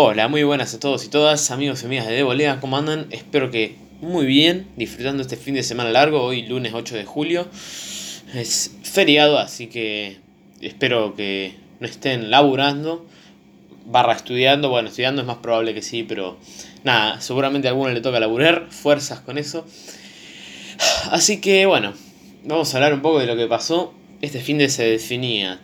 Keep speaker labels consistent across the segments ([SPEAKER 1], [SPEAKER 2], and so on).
[SPEAKER 1] Hola, muy buenas a todos y todas, amigos y amigas de Devolea, ¿cómo andan? Espero que muy bien, disfrutando este fin de semana largo, hoy lunes 8 de julio. Es feriado, así que espero que no estén laburando, barra estudiando, bueno, estudiando es más probable que sí, pero nada, seguramente a alguno le toca laburar, fuerzas con eso. Así que bueno, vamos a hablar un poco de lo que pasó. Este fin de se definía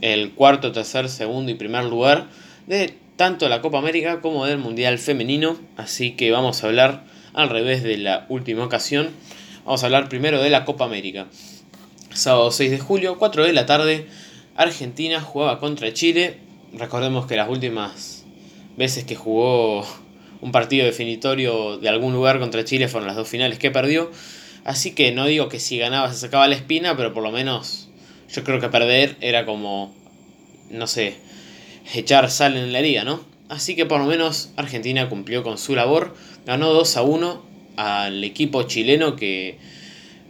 [SPEAKER 1] el cuarto, tercer, segundo y primer lugar de tanto la Copa América como del Mundial Femenino. Así que vamos a hablar al revés de la última ocasión. Vamos a hablar primero de la Copa América. Sábado 6 de julio, 4 de la tarde, Argentina jugaba contra Chile. Recordemos que las últimas veces que jugó un partido definitorio de algún lugar contra Chile fueron las dos finales que perdió. Así que no digo que si ganaba se sacaba la espina, pero por lo menos yo creo que perder era como, no sé, echar sal en la herida, ¿no? Así que por lo menos Argentina cumplió con su labor, ganó 2 a 1 al equipo chileno que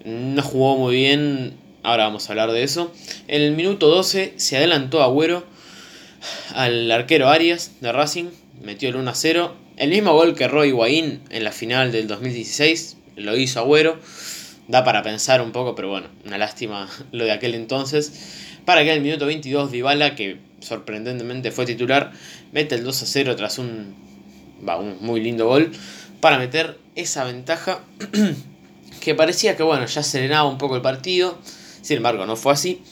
[SPEAKER 1] no jugó muy bien, ahora vamos a hablar de eso. En el minuto 12 se adelantó Agüero al arquero Arias de Racing, metió el 1 a 0, el mismo gol que Roy Higuaín en la final del 2016, lo hizo Agüero, da para pensar un poco, pero bueno, una lástima lo de aquel entonces. Para que en el minuto 22 Dybala, que sorprendentemente fue titular, mete el 2 a 0 tras un, un muy lindo gol para meter esa ventaja que parecía que bueno, ya serenaba un poco el partido, sin embargo no fue así.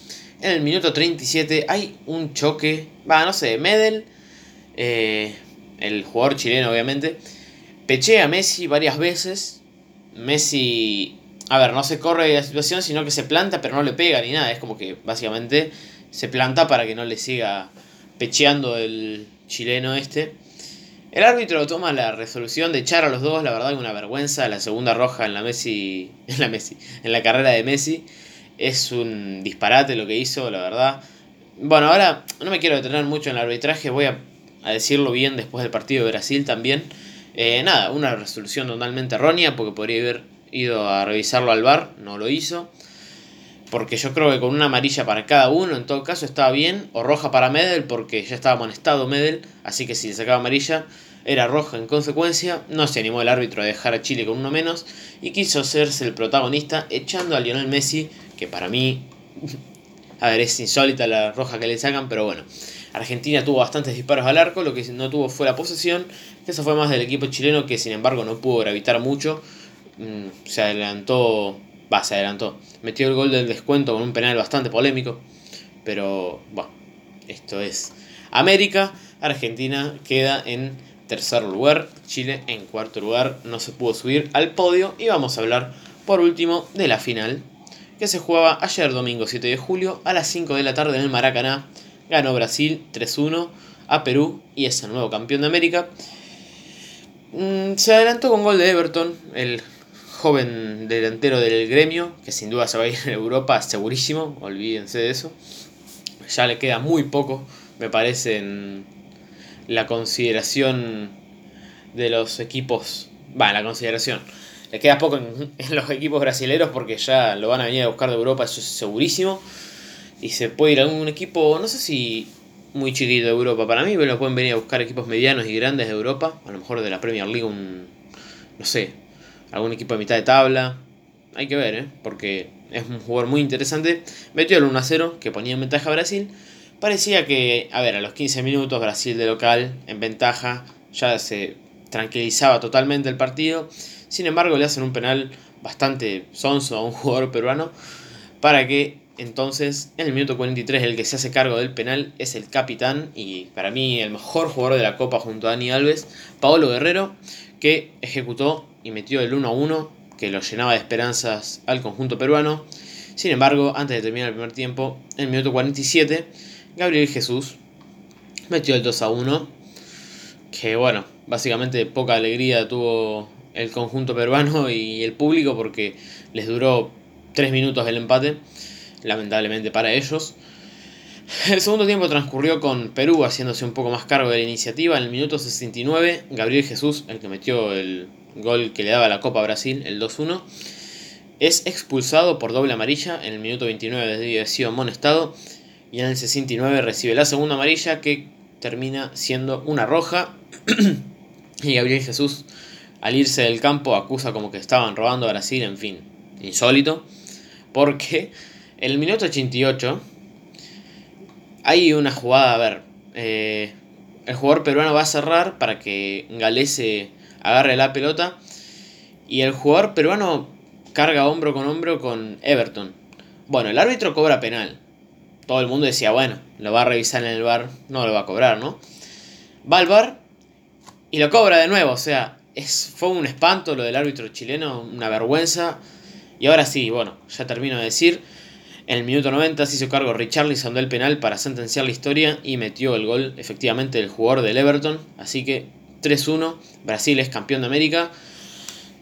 [SPEAKER 1] En el minuto 37 hay un choque, va, no sé, Medel, eh, el jugador chileno obviamente, pechea a Messi varias veces, Messi, a ver, no se corre de la situación, sino que se planta, pero no le pega ni nada, es como que básicamente se planta para que no le siga pecheando el chileno este. El árbitro toma la resolución de echar a los dos, la verdad que una vergüenza, la segunda roja en la Messi, en la Messi, en la carrera de Messi. Es un disparate lo que hizo, la verdad. Bueno, ahora no me quiero detener mucho en el arbitraje, voy a, decirlo bien después del partido de Brasil también. Eh, nada, una resolución totalmente errónea porque podría haber ido a revisarlo al bar, no lo hizo porque yo creo que con una amarilla para cada uno, en todo caso, estaba bien, o roja para Medel, porque ya estaba amonestado Medel, así que si le sacaba amarilla, era roja en consecuencia. No se animó el árbitro a dejar a Chile con uno menos y quiso hacerse el protagonista echando a Lionel Messi, que para mí, a ver, es insólita la roja que le sacan, pero bueno. Argentina tuvo bastantes disparos al arco, lo que no tuvo fue la posesión, eso fue más del equipo chileno que sin embargo no pudo gravitar mucho, mm, se adelantó Va, se adelantó. Metió el gol del descuento con un penal bastante polémico. Pero bueno, esto es América. Argentina queda en tercer lugar. Chile en cuarto lugar. No se pudo subir al podio. Y vamos a hablar por último de la final. Que se jugaba ayer domingo 7 de julio a las 5 de la tarde en el Maracaná. Ganó Brasil 3-1 a Perú y es el nuevo campeón de América. Mm, se adelantó con gol de Everton, el joven delantero del gremio, que sin duda se va a ir a Europa, segurísimo, olvídense de eso. Ya le queda muy poco, me parece, en la consideración de los equipos. Va, la consideración. Le queda poco en, los equipos brasileños porque ya lo van a venir a buscar de Europa, eso es segurísimo. Y se puede ir a un equipo, no sé si muy chiquito de Europa. Para mí lo pueden venir a buscar equipos medianos y grandes de Europa. A lo mejor de la Premier League, un, no sé, algún equipo de mitad de tabla. Hay que ver, ¿eh? porque es un jugador muy interesante. Metió el 1 0 que ponía en ventaja a Brasil. Parecía que, a ver, a los 15 minutos Brasil de local en ventaja ya se tranquilizaba totalmente el partido. Sin embargo, le hacen un penal bastante sonso a un jugador peruano para que entonces en el minuto 43 el que se hace cargo del penal es el capitán y para mí el mejor jugador de la Copa junto a Dani Alves, Paolo Guerrero, que ejecutó y metió el 1 a 1 que lo llenaba de esperanzas al conjunto peruano. Sin embargo, antes de terminar el primer tiempo, en el minuto 47, Gabriel Jesús metió el 2 a 1. Que bueno, básicamente poca alegría tuvo el conjunto peruano y el público porque les duró 3 minutos el empate, lamentablemente para ellos. El segundo tiempo transcurrió con Perú haciéndose un poco más cargo de la iniciativa. En el minuto 69, Gabriel Jesús, el que metió el gol que le daba la Copa a Brasil, el 2-1, es expulsado por doble amarilla en el minuto 29 desde haber sido amonestado y en el 69 recibe la segunda amarilla que termina siendo una roja. y Gabriel Jesús, al irse del campo, acusa como que estaban robando a Brasil, en fin, insólito. Porque en el minuto 88 hay una jugada, a ver, eh, el jugador peruano va a cerrar para que Galese agarre la pelota. Y el jugador peruano carga hombro con hombro con Everton. Bueno, el árbitro cobra penal. Todo el mundo decía, bueno, lo va a revisar en el bar, no lo va a cobrar, ¿no? Va al bar y lo cobra de nuevo, o sea, es, fue un espanto lo del árbitro chileno, una vergüenza. Y ahora sí, bueno, ya termino de decir. En el minuto 90 se hizo cargo Richarlison del penal para sentenciar la historia y metió el gol efectivamente el jugador del Everton. Así que 3-1, Brasil es campeón de América.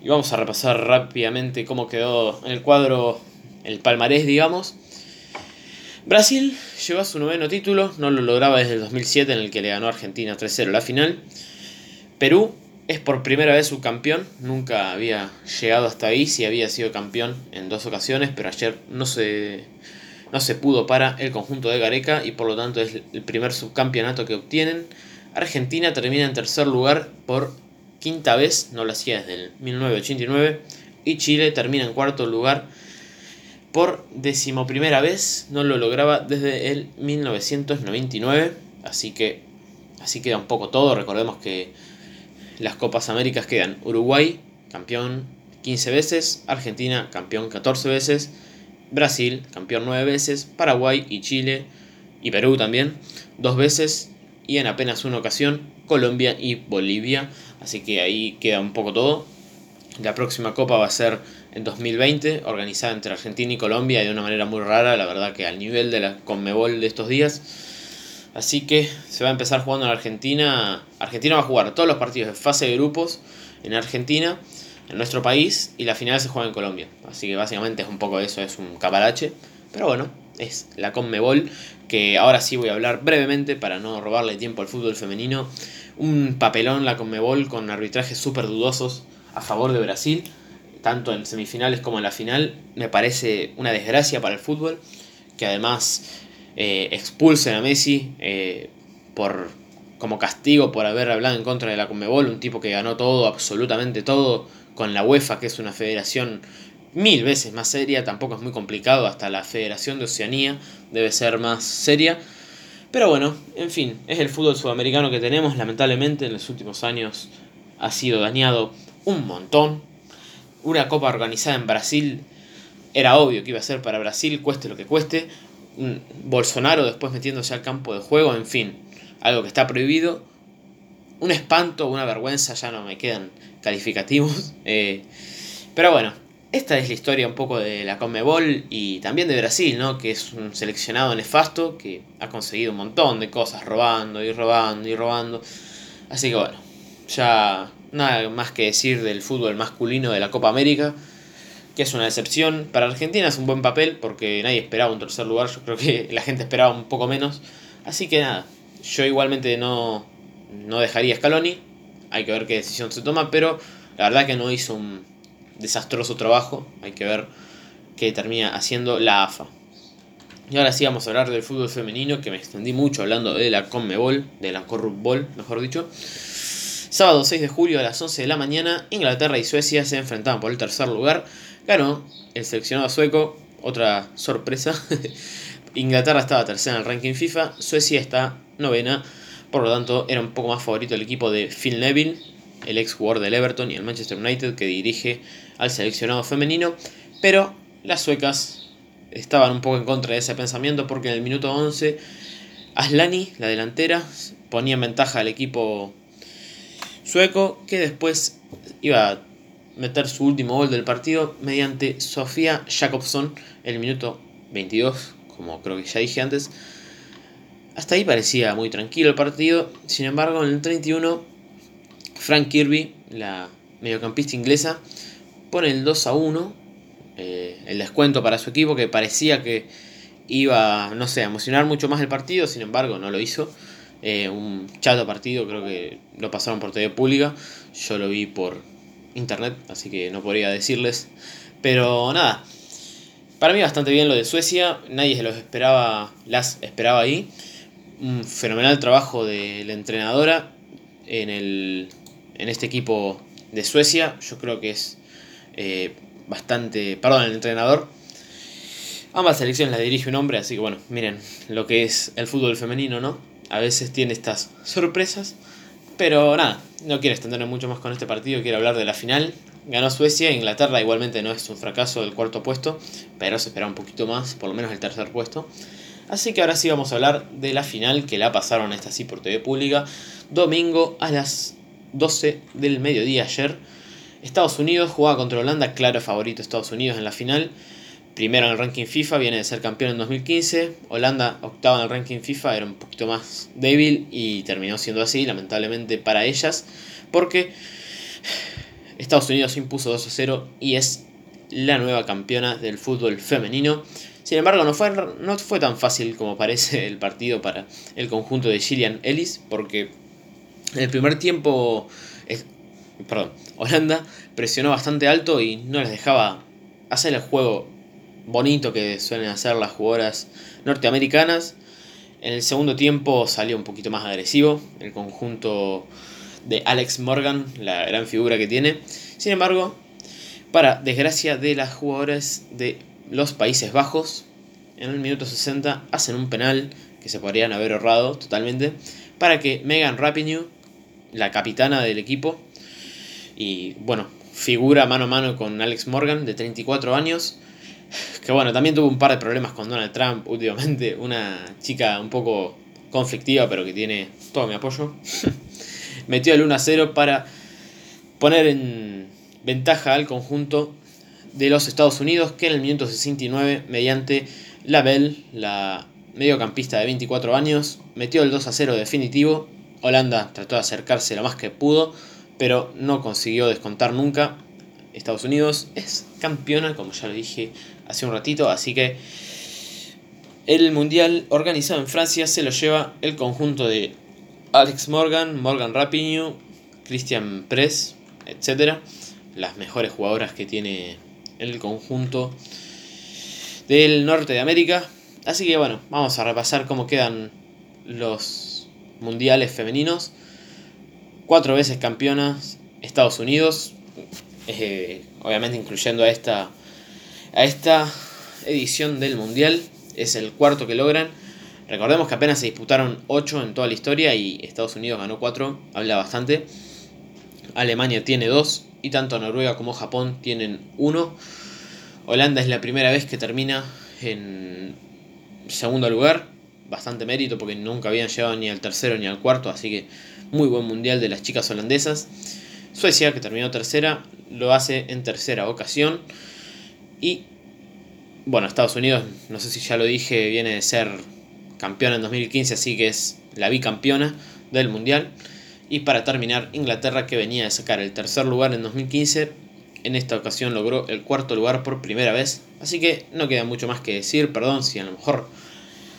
[SPEAKER 1] Y vamos a repasar rápidamente cómo quedó en el cuadro el palmarés, digamos. Brasil llegó su noveno título, no lo lograba desde el 2007 en el que le ganó a Argentina 3-0 la final. Perú es por primera vez subcampeón, nunca había llegado hasta ahí, sí había sido campeón en dos ocasiones, pero ayer no se, no se pudo para el conjunto de Gareca y por lo tanto es el primer subcampeonato que obtienen. Argentina termina en tercer lugar por quinta vez, no lo hacía desde el 1989, y Chile termina en cuarto lugar por decimoprimera vez, no lo lograba desde el 1999, así que así queda un poco todo, recordemos que las Copas Américas quedan Uruguay, campeón 15 veces, Argentina, campeón 14 veces, Brasil, campeón 9 veces, Paraguay y Chile y Perú también, dos veces, y en apenas una ocasión, Colombia y Bolivia. Así que ahí queda un poco todo. La próxima copa va a ser en 2020, organizada entre Argentina y Colombia de una manera muy rara, la verdad que al nivel de la Conmebol de estos días. Así que se va a empezar jugando en Argentina. Argentina va a jugar todos los partidos de fase de grupos en Argentina, en nuestro país, y la final se juega en Colombia. Así que básicamente es un poco eso, es un caparache. Pero bueno, es la Conmebol, que ahora sí voy a hablar brevemente para no robarle tiempo al fútbol femenino. Un papelón la Conmebol con arbitrajes súper dudosos a favor de Brasil, tanto en semifinales como en la final. Me parece una desgracia para el fútbol, que además eh, expulsen a Messi eh, por, como castigo por haber hablado en contra de la Conmebol, un tipo que ganó todo, absolutamente todo, con la UEFA, que es una federación mil veces más seria, tampoco es muy complicado, hasta la Federación de Oceanía debe ser más seria. Pero bueno, en fin, es el fútbol sudamericano que tenemos, lamentablemente en los últimos años ha sido dañado un montón. Una copa organizada en Brasil era obvio que iba a ser para Brasil, cueste lo que cueste. Bolsonaro después metiéndose al campo de juego, en fin, algo que está prohibido. Un espanto, una vergüenza, ya no me quedan calificativos. Eh, pero bueno, esta es la historia un poco de la Conmebol y también de Brasil, ¿no? Que es un seleccionado nefasto que ha conseguido un montón de cosas robando y robando y robando. Así que bueno, ya nada más que decir del fútbol masculino de la Copa América, que es una decepción. Para Argentina es un buen papel porque nadie esperaba un tercer lugar, yo creo que la gente esperaba un poco menos. Así que nada, yo igualmente no, no dejaría Scaloni, hay que ver qué decisión se toma, pero la verdad que no hizo un desastroso trabajo. Hay que ver qué termina haciendo la AFA. Y ahora sí vamos a hablar del fútbol femenino, que me extendí mucho hablando de la Conmebol, de la Ball, mejor dicho. Sábado 6 de julio a las 11 de la mañana, Inglaterra y Suecia se enfrentaban por el tercer lugar. Ganó el seleccionado sueco, otra sorpresa. Inglaterra estaba tercera en el ranking FIFA, Suecia está novena, por lo tanto era un poco más favorito el equipo de Phil Neville, el ex jugador del Everton y el Manchester United que dirige al seleccionado femenino, pero las suecas estaban un poco en contra de ese pensamiento porque en el minuto 11 Aslani, la delantera, ponía en ventaja al equipo sueco que después iba a meter su último gol del partido mediante Sofía Jacobson el minuto 22, como creo que ya dije antes. Hasta ahí parecía muy tranquilo el partido, sin embargo en el 31 Frank Kirby, la mediocampista inglesa, pone el 2 a 1, eh, el descuento para su equipo que parecía que iba, no sé, a emocionar mucho más el partido, sin embargo no lo hizo. Eh, un chato partido, creo que lo pasaron por TV pública, yo lo vi por internet, así que no podría decirles. Pero nada, para mí bastante bien lo de Suecia, nadie se los esperaba, las esperaba ahí. un fenomenal trabajo de la entrenadora en, el, en este equipo de Suecia. Yo creo que es eh, bastante... Perdón, el entrenador. Ambas selecciones las dirige un hombre, así que bueno, miren lo que es el fútbol femenino, ¿no? A veces tiene estas sorpresas. Pero nada, no quiero extenderme mucho más con este partido, quiero hablar de la final. Ganó Suecia, Inglaterra igualmente no es un fracaso del cuarto puesto, pero se espera un poquito más, por lo menos el tercer puesto. Así que ahora sí vamos a hablar de la final que la pasaron esta sí por TV Pública, domingo a las 12 del mediodía ayer. Estados Unidos jugaba contra Holanda, claro favorito Estados Unidos en la final. Primero en el ranking FIFA, viene de ser campeón en 2015. Holanda, octavo en el ranking FIFA, era un poquito más débil y terminó siendo así, lamentablemente para ellas, porque Estados Unidos impuso 2 a 0 y es la nueva campeona del fútbol femenino. Sin embargo, no fue, no fue tan fácil como parece el partido para el conjunto de Gillian Ellis, porque en el primer tiempo, perdón, Holanda presionó bastante alto y no les dejaba hacer el juego bonito que suelen hacer las jugadoras norteamericanas. En el segundo tiempo salió un poquito más agresivo el conjunto de Alex Morgan, la gran figura que tiene. Sin embargo, para desgracia de las jugadoras de los Países Bajos, en el minuto 60 hacen un penal que se podrían haber ahorrado totalmente para que Megan Rapinoe, la capitana del equipo, y bueno, figura mano a mano con Alex Morgan de 34 años, que bueno, también tuvo un par de problemas con Donald Trump últimamente, una chica un poco conflictiva pero que tiene todo mi apoyo, metió el 1 a 0 para poner en ventaja al conjunto de los Estados Unidos que en el minuto 69 mediante la Bell, la mediocampista de 24 años, metió el 2 a 0 definitivo. Holanda trató de acercarse lo más que pudo, pero no consiguió descontar nunca. Estados Unidos es campeona, como ya lo dije hace un ratito, así que el mundial organizado en Francia se lo lleva el conjunto de Alex Morgan, Morgan Rapinoe, Christian Press, etc. Las mejores jugadoras que tiene el conjunto del norte de América. Así que bueno, vamos a repasar cómo quedan los mundiales femeninos. Cuatro veces campeonas Estados Unidos, eh, obviamente incluyendo a esta, a esta edición del mundial. Es el cuarto que logran. Recordemos que apenas se disputaron 8 en toda la historia y Estados Unidos ganó 4, habla bastante. Alemania tiene 2 y tanto Noruega como Japón tienen 1. Holanda es la primera vez que termina en segundo lugar. Bastante mérito porque nunca habían llegado ni al tercero ni al cuarto, así que muy buen mundial de las chicas holandesas. Suecia, que terminó tercera, lo hace en tercera ocasión. Y bueno, Estados Unidos, no sé si ya lo dije, viene de ser campeona en 2015, así que es la bicampeona del mundial. Y para terminar, Inglaterra, que venía de sacar el tercer lugar en 2015, en esta ocasión logró el cuarto lugar por primera vez. Así que no queda mucho más que decir. Perdón si a lo mejor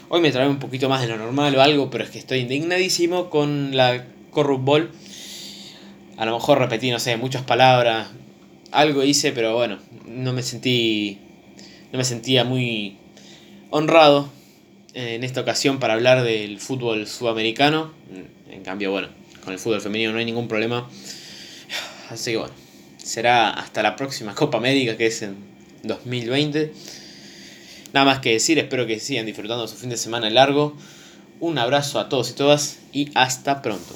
[SPEAKER 1] hoy me trae un poquito más de lo normal o algo, pero es que estoy indignadísimo con la Corrupt Ball. A lo mejor repetí, no sé, muchas palabras. Algo hice, pero bueno, no me sentí. No me sentía muy honrado en esta ocasión para hablar del fútbol sudamericano. En cambio, bueno, con el fútbol femenino no hay ningún problema. Así que bueno será hasta la próxima Copa América que es en 2020. Nada más que decir, espero que sigan disfrutando su fin de semana largo. Un abrazo a todos y todas y hasta pronto.